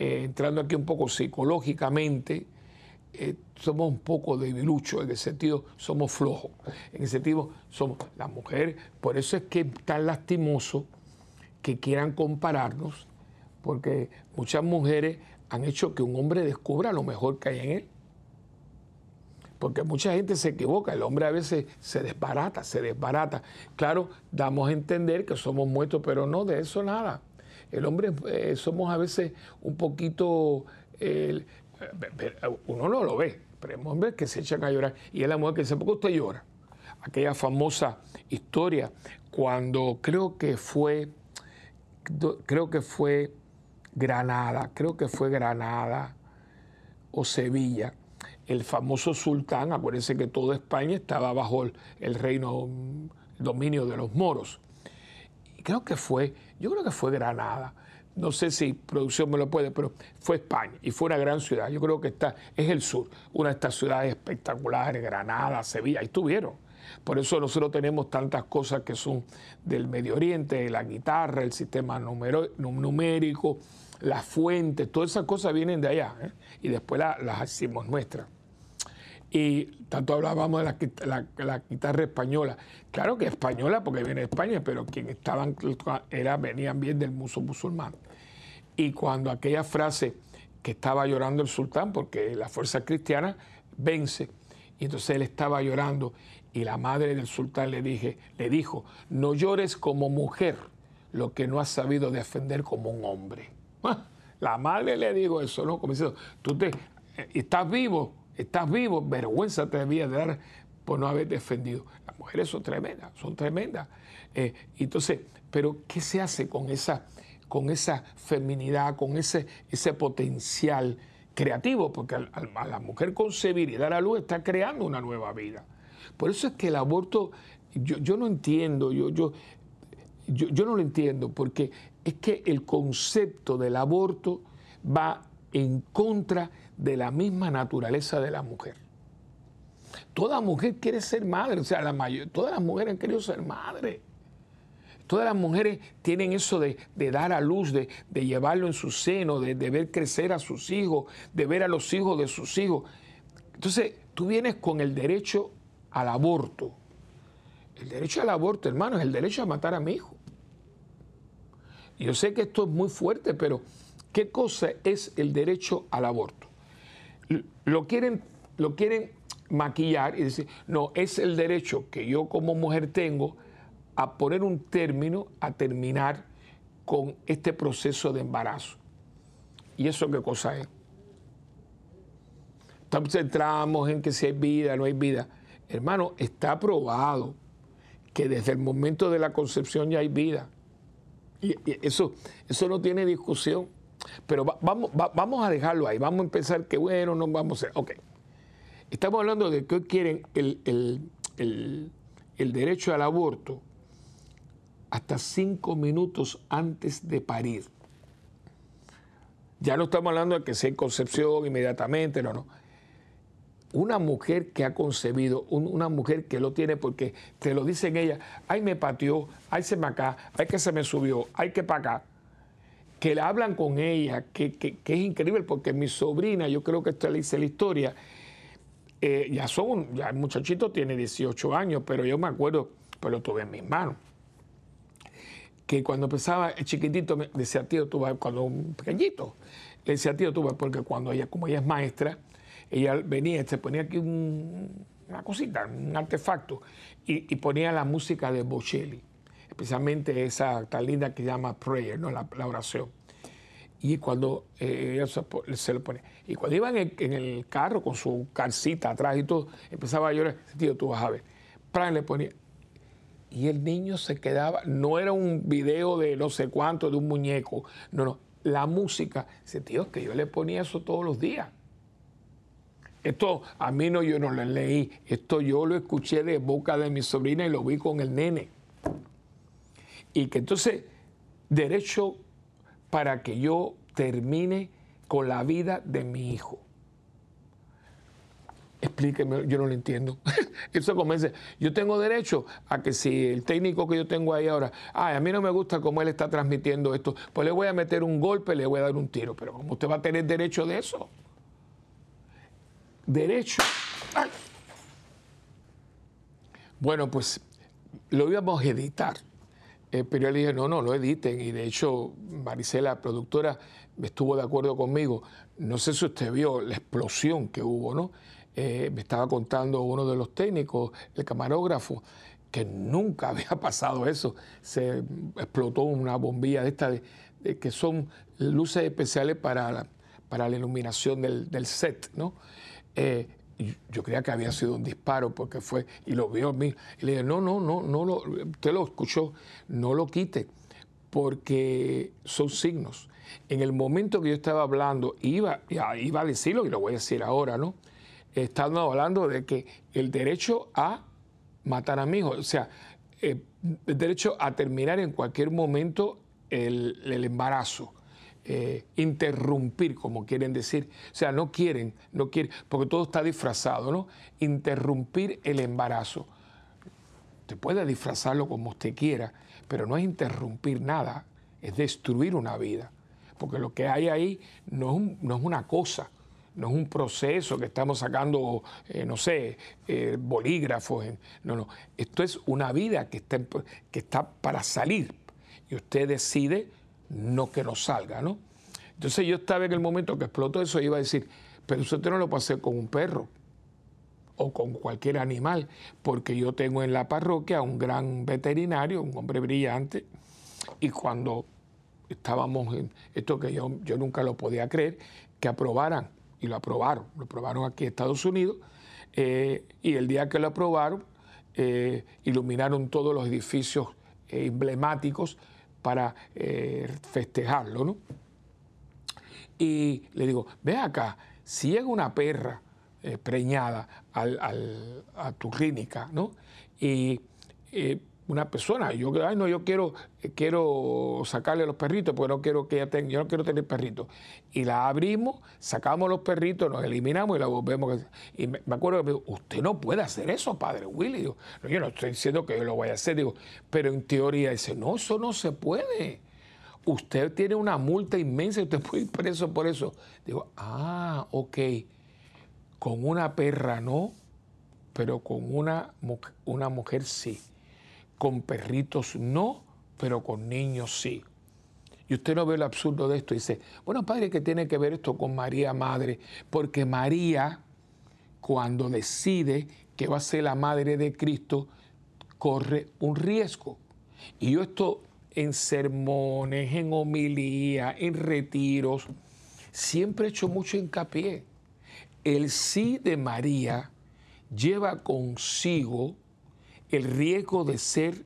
A: eh, entrando aquí un poco psicológicamente, eh, somos un poco debiluchos, en el sentido somos flojos, en el sentido somos la mujer, por eso es que es tan lastimoso que quieran compararnos, porque muchas mujeres han hecho que un hombre descubra lo mejor que hay en él. Porque mucha gente se equivoca, el hombre a veces se desbarata, se desbarata. Claro, damos a entender que somos muertos, pero no de eso nada. El hombre eh, somos a veces un poquito, uno no lo ve, pero hay hombres que se echan a llorar y es la mujer que dice, ¿por qué usted llora? Aquella famosa historia cuando creo que fue, creo que fue Granada, creo que fue Granada o Sevilla, el famoso sultán, acuérdense que toda España estaba bajo el, reino, el dominio de los moros. Y creo que fue yo creo que fue Granada. No sé si producción me lo puede, pero fue España y fue una gran ciudad. Yo creo que está, es el sur, una de estas ciudades espectaculares, Granada, Sevilla, ahí estuvieron. Por eso nosotros tenemos tantas cosas que son del Medio Oriente, la guitarra, el sistema numérico, las fuentes, todas esas cosas vienen de allá ¿eh? y después las hicimos nuestras. Y tanto hablábamos de la, guitarra española. Claro que española porque viene de España, pero quienes estaban era, venían bien del muso musulmán. Y cuando aquella frase que estaba llorando el sultán, porque la fuerza cristiana vence, y entonces él estaba llorando y la madre del sultán le, dije, le dijo, no llores como mujer lo que no has sabido defender como un hombre. Ah, la madre le dijo eso, ¿no? Como diciendo, tú te, eh, estás vivo, estás vivo, vergüenza te debía dar por no haber defendido. Las mujeres son tremendas, son tremendas. Eh, entonces, pero ¿qué se hace con esa, con esa feminidad, con ese, ese potencial creativo? Porque a, la mujer concebir y dar a luz está creando una nueva vida. Por eso es que el aborto, yo, yo no entiendo, yo, yo, yo, no lo entiendo, porque es que el concepto del aborto va en contra de la misma naturaleza de la mujer. Toda mujer quiere ser madre, o sea, la todas las mujeres han querido ser madre. Todas las mujeres tienen eso de, dar a luz, de, llevarlo en su seno, de, de, ver crecer a sus hijos, de ver a los hijos de sus hijos. Entonces, tú vienes con el derecho al aborto. El derecho al aborto, hermano, es el derecho a matar a mi hijo. Yo sé que esto es muy fuerte, pero ¿qué cosa es el derecho al aborto? Lo quieren, lo quieren maquillar y decir, no, es el derecho que yo como mujer tengo a poner un término, a terminar con este proceso de embarazo. ¿Y eso qué cosa es? Estamos centramos en que si hay vida, no hay vida. Hermano, está probado que desde el momento de la concepción ya hay vida. Y, eso, eso no tiene discusión. Pero vamos, vamos a dejarlo ahí. Vamos a empezar que, bueno, no vamos a hacer. Ok. Estamos hablando de que hoy quieren el, el derecho al aborto hasta cinco minutos antes de parir. Ya no estamos hablando de que sea concepción inmediatamente, no, no. Una mujer que ha concebido, una mujer que lo tiene porque te lo dicen ella, ay me pateó, ay se me acá, ay que se me subió, ay que para acá, que le hablan con ella, que, es increíble porque mi sobrina, yo creo que esto le hice la historia, eh, ya son, ya el muchachito tiene 18 años, pero yo me acuerdo, pues lo tuve en mis manos, que cuando empezaba el chiquitito me decía, tío, tú vas, cuando un pequeñito, le decía, tío, tú vas, porque cuando ella, como ella es maestra, ella venía, se ponía aquí una cosita, un artefacto, y, ponía la música de Bocelli, especialmente esa tan linda que se llama Prayer, ¿no? la, oración. Y cuando eh, ella se, lo ponía. Y cuando iba en el, carro con su calcita atrás y todo, empezaba a llorar, tío, tú vas a ver. Pran le ponía. Y el niño se quedaba, no era un video de no sé cuánto, de un muñeco, no, no, la música. Dice, tío, que yo le ponía eso todos los días. Esto a mí no, yo no lo leí, esto yo lo escuché de boca de mi sobrina y lo vi con el nene. Y que entonces, derecho para que yo termine con la vida de mi hijo. Explíqueme, yo no lo entiendo. Eso comienza. Yo tengo derecho a que si el técnico que yo tengo ahí ahora, ay, a mí no me gusta cómo él está transmitiendo esto, pues le voy a meter un golpe, le voy a dar un tiro. Pero ¿cómo usted va a tener derecho de eso? derecho. Bueno, pues lo íbamos a editar. Eh, pero le dije, no, no, lo editen. Y de hecho, Maricela, productora, estuvo de acuerdo conmigo. No sé si usted vio la explosión que hubo, ¿no? Eh, me estaba contando uno de los técnicos, el camarógrafo, que nunca había pasado eso. Se explotó una bombilla de esta, que son luces especiales para la, para la iluminación del, del set, ¿no? Eh, yo creía que había sido un disparo porque fue, y lo vio a mí, y le dije, no, no, no, no lo, usted lo escuchó, no lo quite, porque son signos. En el momento que yo estaba hablando, iba, iba a decirlo, y lo voy a decir ahora, ¿no? Estando hablando de que el derecho a matar a mi hijo, o sea, eh, el derecho a terminar en cualquier momento el embarazo eh, interrumpir, como quieren decir. O sea, no quieren, no quieren, porque todo está disfrazado, ¿no? Interrumpir el embarazo. Usted puede disfrazarlo como usted quiera, pero no es interrumpir nada, es destruir una vida. porque lo que hay ahí no es una cosa, no es un proceso que estamos sacando, eh, no sé, eh, bolígrafos. no, no. Esto es una vida que está, que está para salir y usted decide no que no salga, ¿no? Entonces yo estaba en el momento que explotó eso y iba a decir, pero usted no lo hacer con un perro o con cualquier animal, porque yo tengo en la parroquia un gran veterinario, un hombre brillante, y cuando estábamos en esto que yo, yo nunca lo podía creer, que aprobaran, y lo aprobaron, lo aprobaron aquí en Estados Unidos, eh, y el día que lo aprobaron, eh, iluminaron todos los edificios eh, emblemáticos para festejarlo, ¿no? Y le digo, ve acá, si llega una perra preñada a tu clínica, ¿no? Una persona. Yo, ay, no, yo quiero, quiero sacarle los perritos porque no quiero que ella tenga, yo no quiero tener perritos. Y la abrimos, sacamos los perritos, nos eliminamos y la volvemos. Y me, acuerdo que me dijo, usted no puede hacer eso, padre Willy. yo no estoy diciendo que yo lo voy a hacer, digo, pero en teoría dice, no, eso no se puede. Usted tiene una multa inmensa y usted puede ir preso por eso. Digo, ah, ok. Con una perra no, pero con una, una mujer sí. Con perritos no, pero con niños sí. Y usted no ve lo absurdo de esto. Dice, bueno, padre, ¿qué tiene que ver esto con María Madre? Porque María, cuando decide que va a ser la madre de Cristo, corre un riesgo. Y yo esto en sermones, en homilía, en retiros, siempre he hecho mucho hincapié. El sí de María lleva consigo el riesgo de ser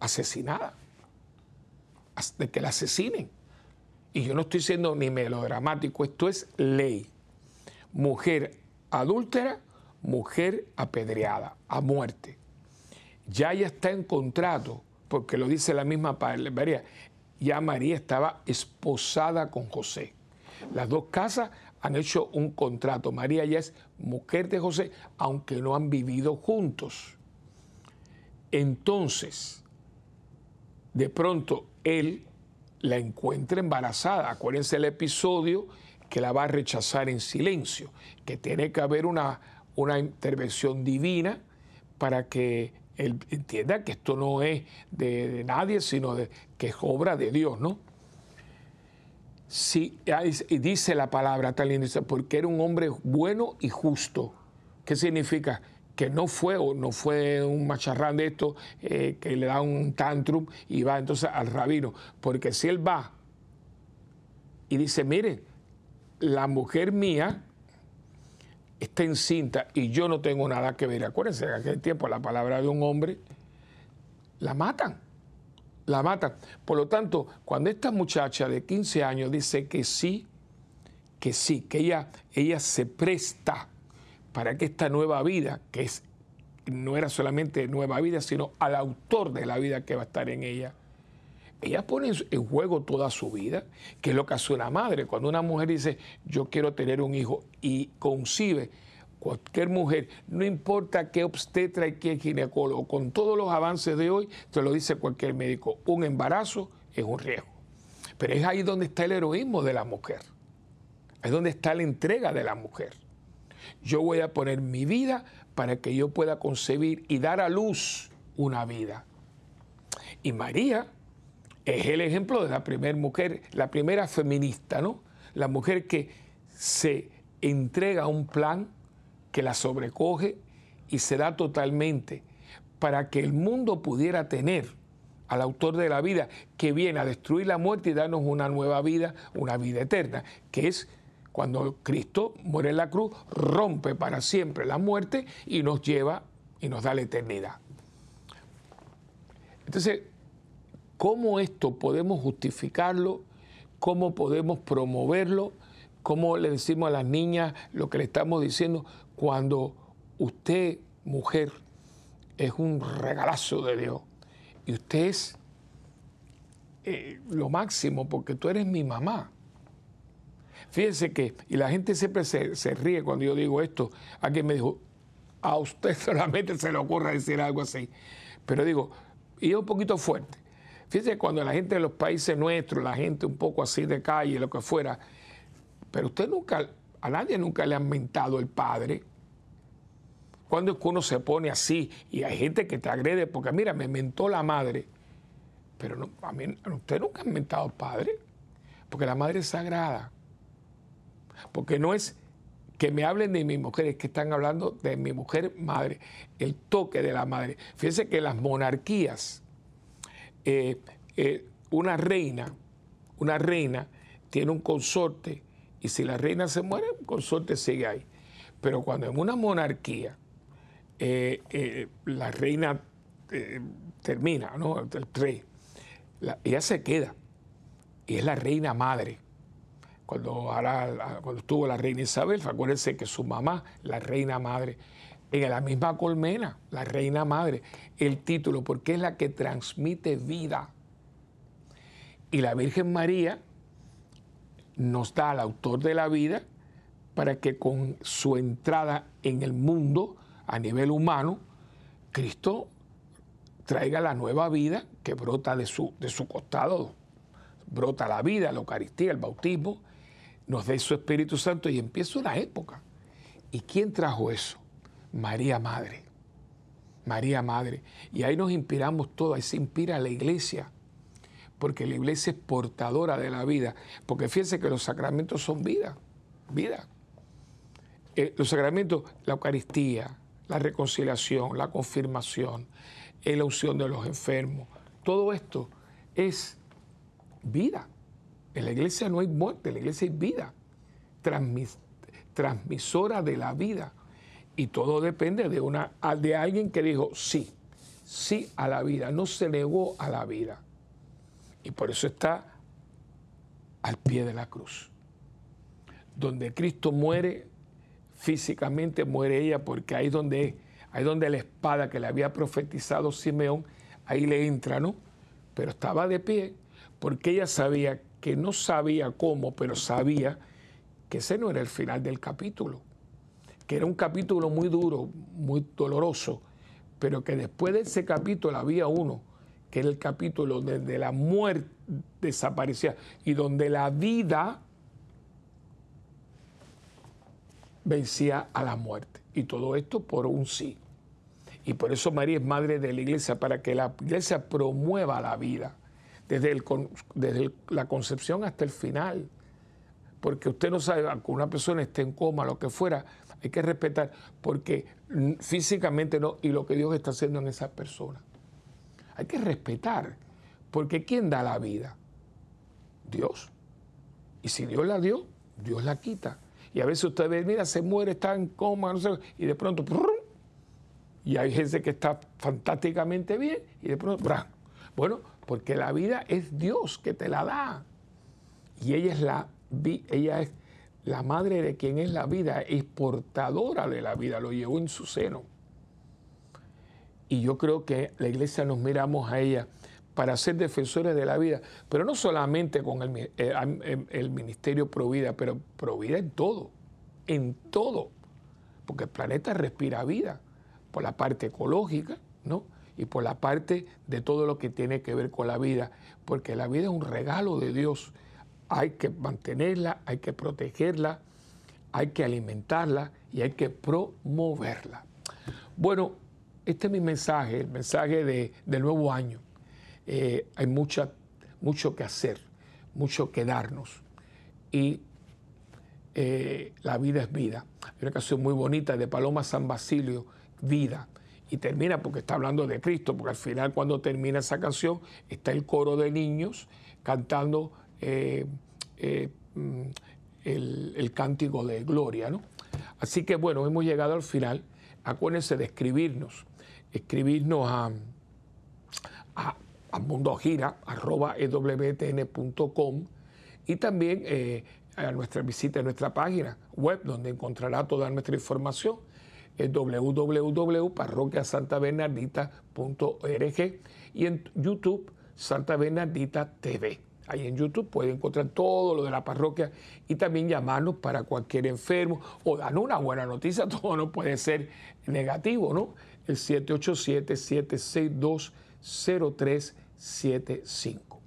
A: asesinada, de que la asesinen. Y yo no estoy siendo ni melodramático, esto es ley. Mujer adúltera, mujer apedreada, a muerte. Ya ella está en contrato, porque lo dice la misma María, ya María estaba esposada con José. Las dos casas han hecho un contrato. María ya es mujer de José, aunque no han vivido juntos. Entonces, de pronto él la encuentra embarazada. Acuérdense el episodio que la va a rechazar en silencio, que tiene que haber una, una intervención divina para que él entienda que esto no es de, nadie, sino que es obra de Dios, ¿no? Sí, dice la palabra tan linda, porque era un hombre bueno y justo. ¿Qué significa? Que no fue o no fue un macharrán de esto eh, que le da un tantrum y va entonces al rabino. Porque si él va y dice, mire, la mujer mía está encinta y yo no tengo nada que ver. Acuérdense, en aquel tiempo la palabra de un hombre la matan la mata. Por lo tanto, cuando esta muchacha de 15 años dice que sí, que sí, que ella, ella se presta para que esta nueva vida, que es, no era solamente nueva vida, sino al autor de la vida que va a estar en ella, ella pone en juego toda su vida, que es lo que hace una madre. Cuando una mujer dice, yo quiero tener un hijo y concibe, cualquier mujer, no importa qué obstetra y qué ginecólogo, con todos los avances de hoy, te lo dice cualquier médico, un embarazo es un riesgo. Pero es ahí donde está el heroísmo de la mujer, es donde está la entrega de la mujer. Yo voy a poner mi vida para que yo pueda concebir y dar a luz una vida. Y María es el ejemplo de la primera mujer, la primera feminista, ¿no? La mujer que se entrega a un plan que la sobrecoge y se da totalmente para que el mundo pudiera tener al autor de la vida que viene a destruir la muerte y darnos una nueva vida, una vida eterna, que es cuando Cristo muere en la cruz, rompe para siempre la muerte y nos lleva y nos da la eternidad. Entonces, ¿cómo esto podemos justificarlo? ¿Cómo podemos promoverlo? ¿Cómo le decimos a las niñas lo que le estamos diciendo? Cuando usted, mujer, es un regalazo de Dios y usted es eh, lo máximo porque tú eres mi mamá. Fíjense que, y la gente siempre se, ríe cuando yo digo esto, alguien me dijo, a usted solamente se le ocurre decir algo así, pero digo, y es un poquito fuerte, Fíjense, cuando la gente de los países nuestros, la gente un poco así de calle, lo que fuera, pero usted nunca, a nadie nunca le han mentado el padre. Cuando uno se pone así y hay gente que te agrede porque, mira, me mentó la madre. Pero no, a, mí, usted nunca ha mentado al padre, porque la madre es sagrada. Porque no es que me hablen de mi mujer, es que están hablando de mi mujer madre, el toque de la madre. Fíjense que las monarquías, eh, eh, una reina, una reina tiene un consorte y si la reina se muere, el consorte sigue ahí. Pero cuando en una monarquía eh, la reina termina, ¿no? El rey, ella se queda y es la reina madre. Cuando, cuando estuvo la reina Isabel, acuérdense que su mamá, la reina madre, en la misma colmena, la reina madre, el título, porque es la que transmite vida. Y la Virgen María nos da al autor de la vida para que con su entrada en el mundo a nivel humano, Cristo traiga la nueva vida que brota de su, de su costado. Brota la vida, la Eucaristía, el bautismo, nos dé su Espíritu Santo y empieza una época. ¿Y quién trajo eso? María Madre. María Madre. Y ahí nos inspiramos todos, ahí se inspira la iglesia, porque la iglesia es portadora de la vida. Porque fíjense que los sacramentos son vida, vida. Eh, los sacramentos, la Eucaristía, la reconciliación, la confirmación, la unción de los enfermos, todo esto es vida. En la iglesia no hay muerte, en la iglesia hay vida, transmisora de la vida. Y todo depende de, una, de alguien que dijo sí, sí a la vida, no se negó a la vida. Y por eso está al pie de la cruz. Donde Cristo muere, físicamente muere ella, porque ahí donde, ahí donde la espada que le había profetizado Simeón, ahí le entra, ¿no? Pero estaba de pie, porque ella sabía que no sabía cómo, pero sabía que ese no era el final del capítulo que era un capítulo muy duro, muy doloroso, pero que después de ese capítulo había uno, que era el capítulo donde la muerte desaparecía y donde la vida vencía a la muerte. Y todo esto por un sí. Y por eso María es madre de la iglesia, para que la iglesia promueva la vida, desde, el, desde la concepción hasta el final. Porque usted no sabe, que una persona esté en coma, lo que fuera, hay que respetar, porque físicamente no, y lo que Dios está haciendo en esa persona. Hay que respetar, porque ¿quién da la vida? Dios. Y si Dios la dio, Dios la quita. Y a veces usted ve, mira, se muere, está en coma, no sé, y de pronto, y hay gente que está fantásticamente bien, y de pronto, bueno, porque la vida es Dios que te la da. Y ella es la, ella es la madre de quien es la vida es portadora de la vida, lo llevó en su seno. Y yo creo que la iglesia nos miramos a ella para ser defensores de la vida, pero no solamente con el, eh, el ministerio Provida, pero Provida en todo, en todo, porque el planeta respira vida, por la parte ecológica, ¿no? Y por la parte de todo lo que tiene que ver con la vida, porque la vida es un regalo de Dios hay que mantenerla, hay que protegerla, hay que alimentarla y hay que promoverla. Bueno, este es mi mensaje, el mensaje de, del nuevo año. Eh, hay mucha, mucho que hacer, mucho que darnos. Y eh, la vida es vida. Hay una canción muy bonita de Paloma San Basilio, Vida. Y termina porque está hablando de Cristo, porque al final cuando termina esa canción está el coro de niños cantando eh, mm, el, cántico de gloria. ¿no? Así que bueno, hemos llegado al final. Acuérdense de escribirnos, escribirnos a, a, a mundogira.com y también eh, a nuestra visita a nuestra página web donde encontrará toda nuestra información www.parroquiasantabernardita.org y en YouTube Santa Bernardita TV. Ahí en YouTube puede encontrar todo lo de la parroquia y también llamarnos para cualquier enfermo o darnos una buena noticia. Todo no puede ser negativo, ¿no? El 787-762-03 675.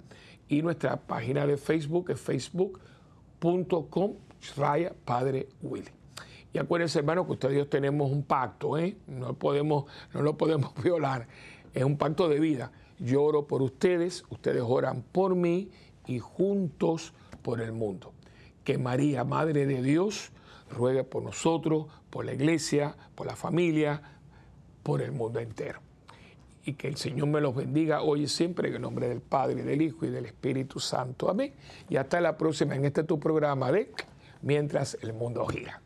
A: Y nuestra página de Facebook es facebook.com raya Padre. Y acuérdense, hermano, que ustedes y yo tenemos un pacto, ¿eh? no, podemos, no lo podemos violar. Es un pacto de vida. Yo oro por ustedes, ustedes oran por mí y juntos por el mundo. Que María, Madre de Dios, ruegue por nosotros, por la iglesia, por la familia, por el mundo entero. Y que el Señor me los bendiga hoy y siempre en el nombre del Padre, del Hijo y del Espíritu Santo. Amén. Y hasta la próxima en este tu programa de Mientras el mundo gira.